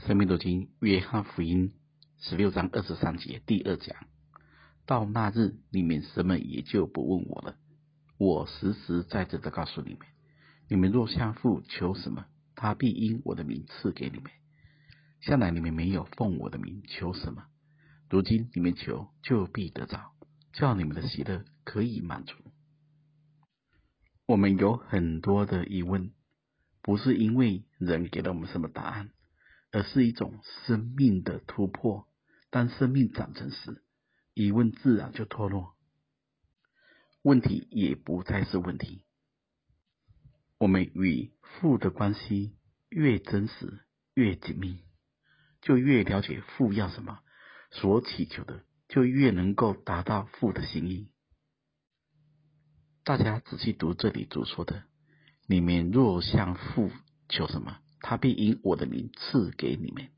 生命读经约翰福音十六章二十三节第二讲，到那日，你们什么也就不问我了。我实实在在的告诉你们，你们若向父求什么，他必因我的名赐给你们。向来你们没有奉我的名求什么，如今你们求就必得着，叫你们的喜乐可以满足。我们有很多的疑问，不是因为人给了我们什么答案，而是一种生命的突破。当生命长成时，疑问自然就脱落，问题也不再是问题。我们与父的关系越真实、越紧密。就越了解父要什么，所祈求的就越能够达到父的心意。大家仔细读这里主说的：“你们若向父求什么，他必因我的名赐给你们。”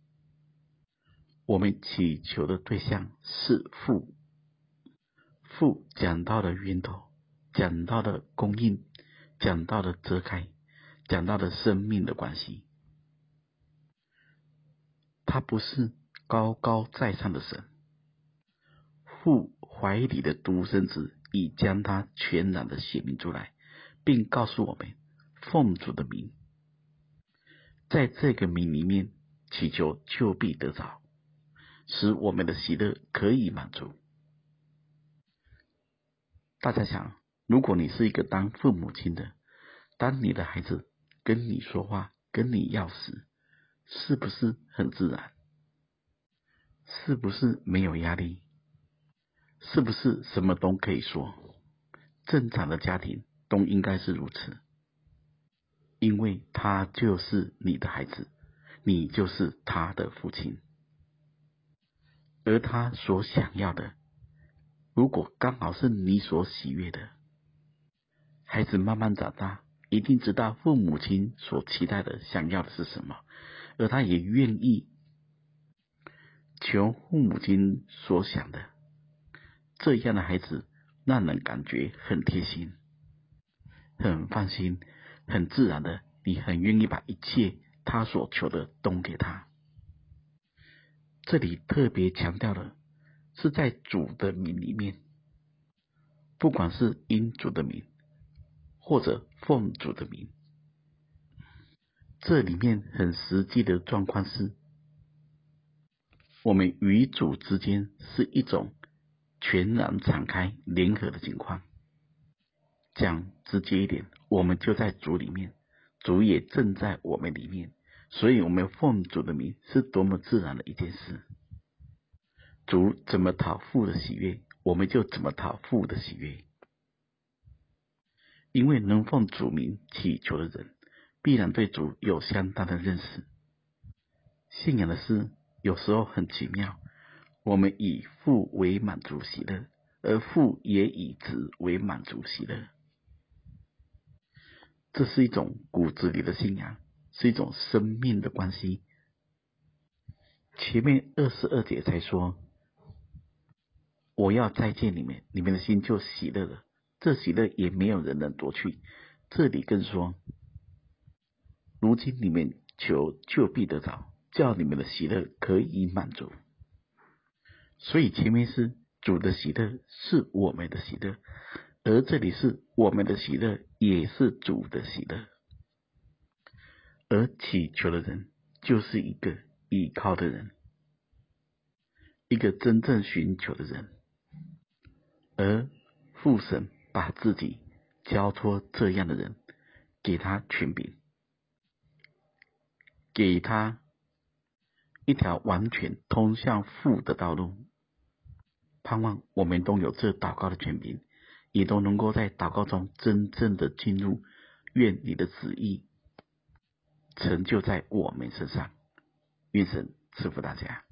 我们祈求的对象是父，父讲到的源头，讲到的供应，讲到的遮盖，讲到的生命的关系。他不是高高在上的神，父怀里的独生子已将他全然的显明出来，并告诉我们奉主的名，在这个名里面祈求就必得着，使我们的喜乐可以满足。大家想，如果你是一个当父母亲的，当你的孩子跟你说话，跟你要时，是不是很自然？是不是没有压力？是不是什么都可以说？正常的家庭都应该是如此，因为他就是你的孩子，你就是他的父亲，而他所想要的，如果刚好是你所喜悦的，孩子慢慢长大，一定知道父母亲所期待的、想要的是什么。而他也愿意求父母亲所想的，这样的孩子让人感觉很贴心、很放心、很自然的，你很愿意把一切他所求的都给他。这里特别强调的是在主的名里面，不管是因主的名，或者奉主的名。这里面很实际的状况是，我们与主之间是一种全然敞开、联合的情况。讲直接一点，我们就在主里面，主也正在我们里面，所以我们奉主的名是多么自然的一件事。主怎么讨父的喜悦，我们就怎么讨父的喜悦，因为能奉主名祈求的人。必然对主有相当的认识。信仰的事有时候很奇妙，我们以父为满足喜乐，而父也以子为满足喜乐。这是一种骨子里的信仰，是一种生命的关系。前面二十二节才说，我要再见你们，你们的心就喜乐了。这喜乐也没有人能夺去。这里更说。如今你们求就必得着，叫你们的喜乐可以满足。所以前面是主的喜乐是我们的喜乐，而这里是我们的喜乐也是主的喜乐。而祈求的人就是一个依靠的人，一个真正寻求的人。而父神把自己交托这样的人，给他权柄。给他一条完全通向父的道路，盼望我们都有这祷告的权柄，你都能够在祷告中真正的进入。愿你的旨意成就在我们身上，愿神赐福大家。